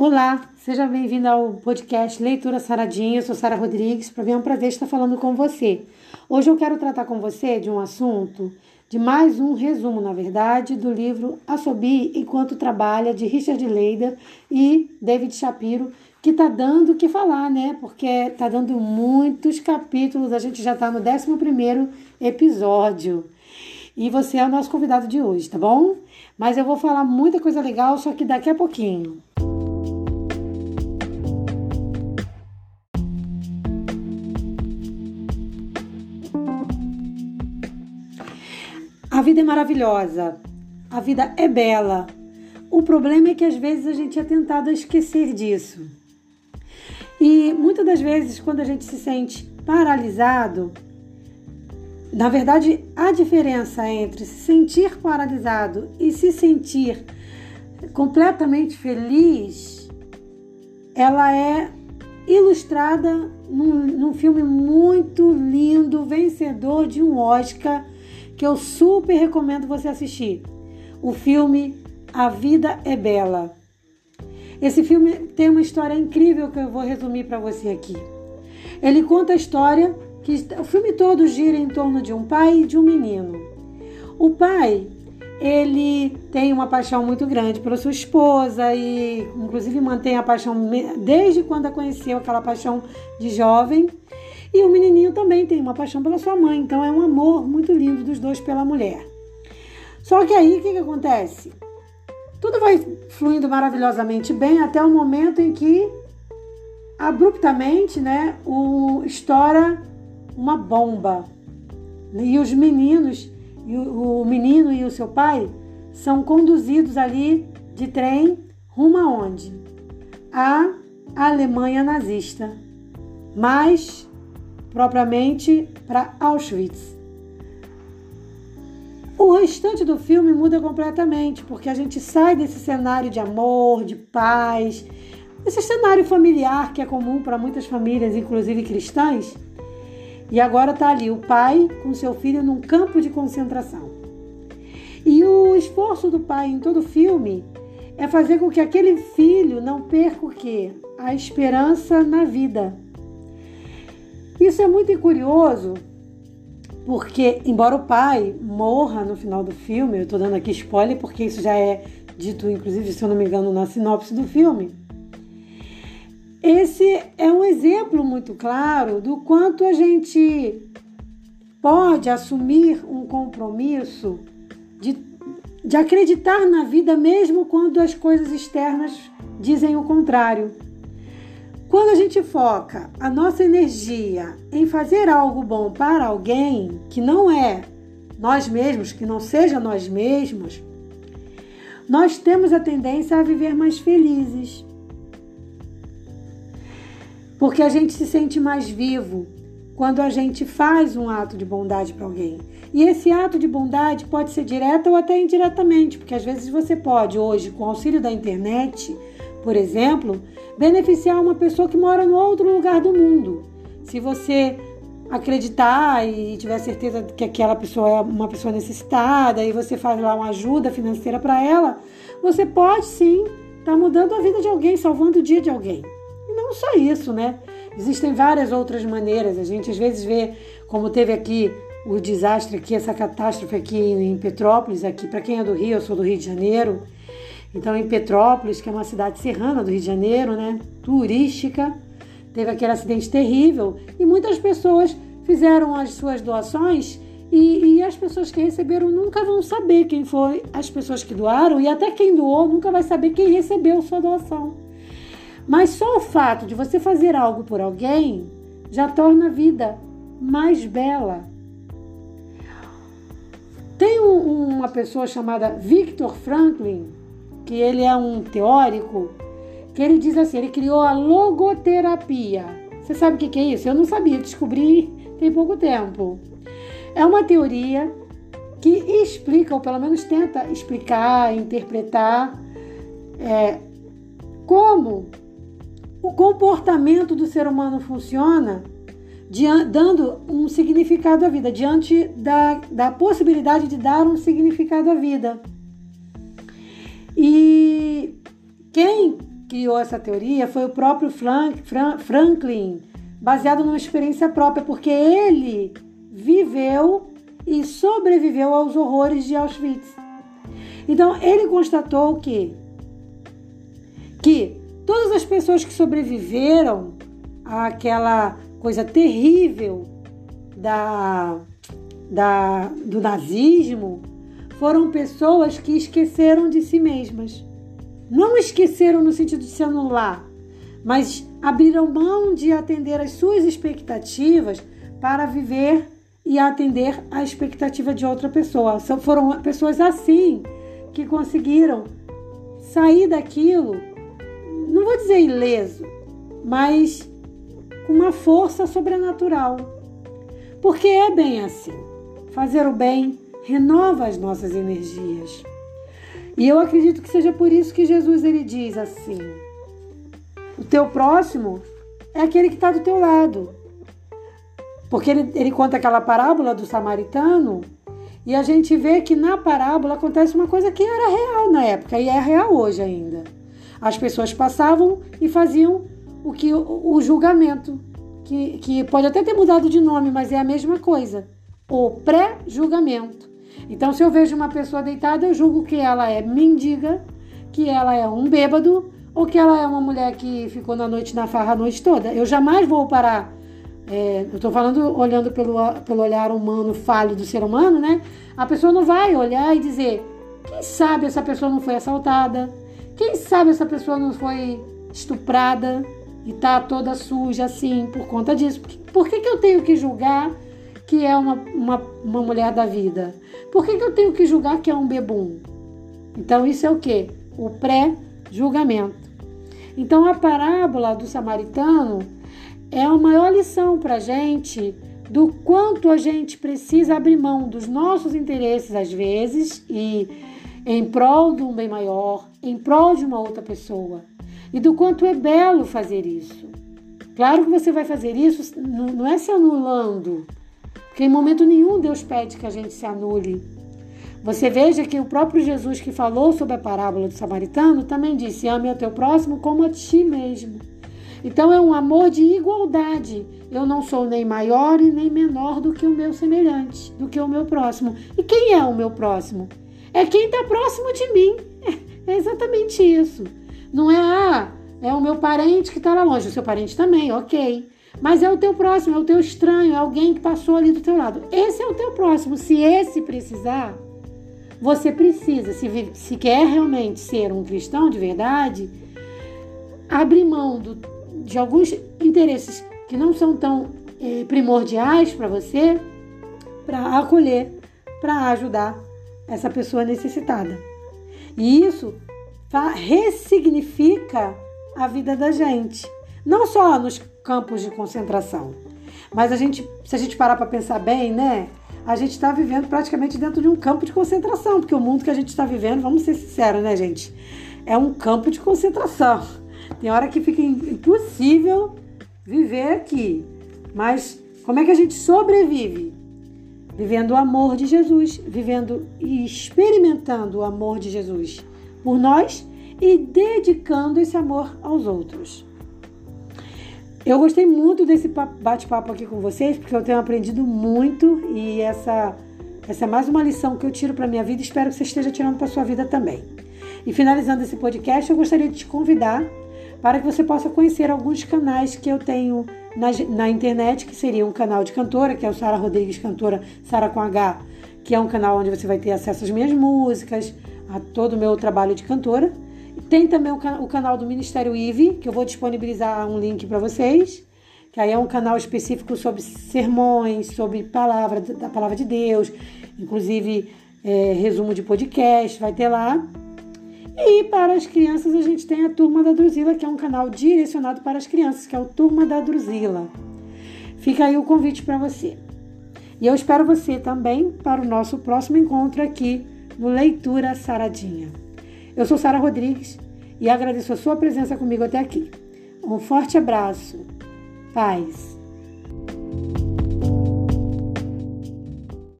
Olá, seja bem-vindo ao podcast Leitura Saradinha. Eu sou Sara Rodrigues. Para mim é um prazer estar falando com você. Hoje eu quero tratar com você de um assunto, de mais um resumo, na verdade, do livro Assobi Enquanto Trabalha, de Richard Leider e David Shapiro, que tá dando o que falar, né? Porque tá dando muitos capítulos, a gente já tá no 11 episódio. E você é o nosso convidado de hoje, tá bom? Mas eu vou falar muita coisa legal, só que daqui a pouquinho. A vida é maravilhosa, a vida é bela. O problema é que às vezes a gente é tentado a esquecer disso. E muitas das vezes, quando a gente se sente paralisado, na verdade, a diferença entre se sentir paralisado e se sentir completamente feliz, ela é ilustrada num, num filme muito lindo, vencedor de um Oscar que eu super recomendo você assistir. O filme A Vida é Bela. Esse filme tem uma história incrível que eu vou resumir para você aqui. Ele conta a história que o filme todo gira em torno de um pai e de um menino. O pai, ele tem uma paixão muito grande pela sua esposa e inclusive mantém a paixão desde quando a conheceu, aquela paixão de jovem. E o menininho também tem uma paixão pela sua mãe, então é um amor muito lindo dos dois pela mulher. Só que aí o que, que acontece? Tudo vai fluindo maravilhosamente bem até o momento em que abruptamente, né, o estoura uma bomba. E os meninos, e o, o menino e o seu pai são conduzidos ali de trem rumo aonde? A Alemanha nazista. Mas propriamente para Auschwitz. O restante do filme muda completamente, porque a gente sai desse cenário de amor, de paz, esse cenário familiar que é comum para muitas famílias, inclusive cristãs, e agora está ali o pai com seu filho num campo de concentração. E o esforço do pai em todo o filme é fazer com que aquele filho não perca o quê? A esperança na vida. Isso é muito curioso, porque, embora o pai morra no final do filme, eu estou dando aqui spoiler porque isso já é dito, inclusive, se eu não me engano, na sinopse do filme. Esse é um exemplo muito claro do quanto a gente pode assumir um compromisso de, de acreditar na vida mesmo quando as coisas externas dizem o contrário. Quando a gente foca a nossa energia em fazer algo bom para alguém que não é nós mesmos, que não seja nós mesmos, nós temos a tendência a viver mais felizes. Porque a gente se sente mais vivo quando a gente faz um ato de bondade para alguém. E esse ato de bondade pode ser direto ou até indiretamente, porque às vezes você pode, hoje, com o auxílio da internet, por exemplo, beneficiar uma pessoa que mora no outro lugar do mundo. Se você acreditar e tiver certeza que aquela pessoa é uma pessoa necessitada e você faz lá uma ajuda financeira para ela, você pode sim estar tá mudando a vida de alguém, salvando o dia de alguém. E não só isso, né? Existem várias outras maneiras. A gente às vezes vê, como teve aqui o desastre aqui, essa catástrofe aqui em Petrópolis, aqui para quem é do Rio, eu sou do Rio de Janeiro. Então, em Petrópolis, que é uma cidade serrana do Rio de Janeiro, né, turística, teve aquele acidente terrível e muitas pessoas fizeram as suas doações e, e, as pessoas que receberam nunca vão saber quem foi as pessoas que doaram e até quem doou nunca vai saber quem recebeu sua doação. Mas só o fato de você fazer algo por alguém já torna a vida mais bela. Tem um, uma pessoa chamada Victor Franklin que ele é um teórico, que ele diz assim, ele criou a logoterapia. Você sabe o que é isso? Eu não sabia, descobri tem pouco tempo. É uma teoria que explica, ou pelo menos tenta explicar, interpretar, é, como o comportamento do ser humano funciona, dando um significado à vida, diante da, da possibilidade de dar um significado à vida. E quem criou essa teoria foi o próprio Frank, Franklin, baseado numa experiência própria, porque ele viveu e sobreviveu aos horrores de Auschwitz. Então ele constatou que que todas as pessoas que sobreviveram àquela coisa terrível da, da, do nazismo foram pessoas que esqueceram de si mesmas. Não esqueceram no sentido de se anular, mas abriram mão de atender às suas expectativas para viver e atender à expectativa de outra pessoa. Foram pessoas assim que conseguiram sair daquilo, não vou dizer ileso, mas com uma força sobrenatural. Porque é bem assim. Fazer o bem renova as nossas energias. E eu acredito que seja por isso que Jesus ele diz assim: o teu próximo é aquele que está do teu lado. Porque ele, ele conta aquela parábola do samaritano e a gente vê que na parábola acontece uma coisa que era real na época e é real hoje ainda. As pessoas passavam e faziam o que o, julgamento, que, que pode até ter mudado de nome, mas é a mesma coisa. O pré-julgamento. Então, se eu vejo uma pessoa deitada, eu julgo que ela é mendiga, que ela é um bêbado ou que ela é uma mulher que ficou na noite na farra a noite toda. Eu jamais vou parar. É, eu estou falando olhando pelo, pelo olhar humano falho do ser humano, né? A pessoa não vai olhar e dizer: quem sabe essa pessoa não foi assaltada? Quem sabe essa pessoa não foi estuprada e tá toda suja assim por conta disso? Por que, que, eu tenho que julgar que é uma, uma, uma mulher da vida? Por que, que eu tenho que julgar que é um bebum? Então, isso é o que? O pré-julgamento. Então, a parábola do samaritano é a maior lição para gente do quanto a gente precisa abrir mão dos nossos interesses, às vezes, e em prol de um bem maior, em prol de uma outra pessoa. E do quanto é belo fazer isso. Claro que você vai fazer isso, não é se anulando, porque em momento nenhum Deus pede que a gente se anule. Você veja que o próprio Jesus que falou sobre a parábola do samaritano também disse: ame ao teu próximo como a ti mesmo. Então é um amor de igualdade. Eu não sou nem maior e nem menor do que o meu semelhante, do que o meu próximo. E quem é o meu próximo? É quem está próximo de mim. É exatamente isso. Não é, ah, é o meu parente que está lá longe, o seu parente também, ok. Mas é o teu próximo, é o teu estranho, é alguém que passou ali do teu lado. Esse é o teu próximo. Se esse precisar, você precisa, se, se quer realmente ser um cristão de verdade, abrir mão do, de alguns interesses que não são tão eh, primordiais para você, para acolher, para ajudar essa pessoa necessitada. E isso ressignifica a vida da gente. Não só nos campos de concentração. Mas a gente, se a gente parar para pensar bem, né? A gente está vivendo praticamente dentro de um campo de concentração, porque o mundo que a gente está vivendo, vamos ser sinceros, né, gente? É um campo de concentração. Tem hora que fica impossível viver aqui. Mas como é que a gente sobrevive? Vivendo o amor de Jesus, vivendo e experimentando o amor de Jesus por nós e dedicando esse amor aos outros. Eu gostei muito desse bate-papo aqui com vocês, porque eu tenho aprendido muito e essa, essa é mais uma lição que eu tiro para minha vida. Espero que você esteja tirando para sua vida também. E finalizando esse podcast, eu gostaria de te convidar para que você possa conhecer alguns canais que eu tenho na, na internet, que seria um canal de cantora, que é o Sara Rodrigues Cantora, Sara com H, que é um canal onde você vai ter acesso às minhas músicas, a todo o meu trabalho de cantora. Tem também o, canal do Ministério IVE, que eu vou disponibilizar um link para vocês, que aí é um canal específico sobre sermões, sobre palavra, da palavra de Deus, inclusive é, resumo de podcast, vai ter lá. E para as crianças a gente tem a Turma da Druzila, que é um canal direcionado para as crianças, que é o Turma da Druzila. Fica aí o convite para você. E eu espero você também para o nosso próximo encontro aqui no Leitura Saradinha. Eu sou Sara Rodrigues e agradeço a sua presença comigo até aqui. Um forte abraço. Paz.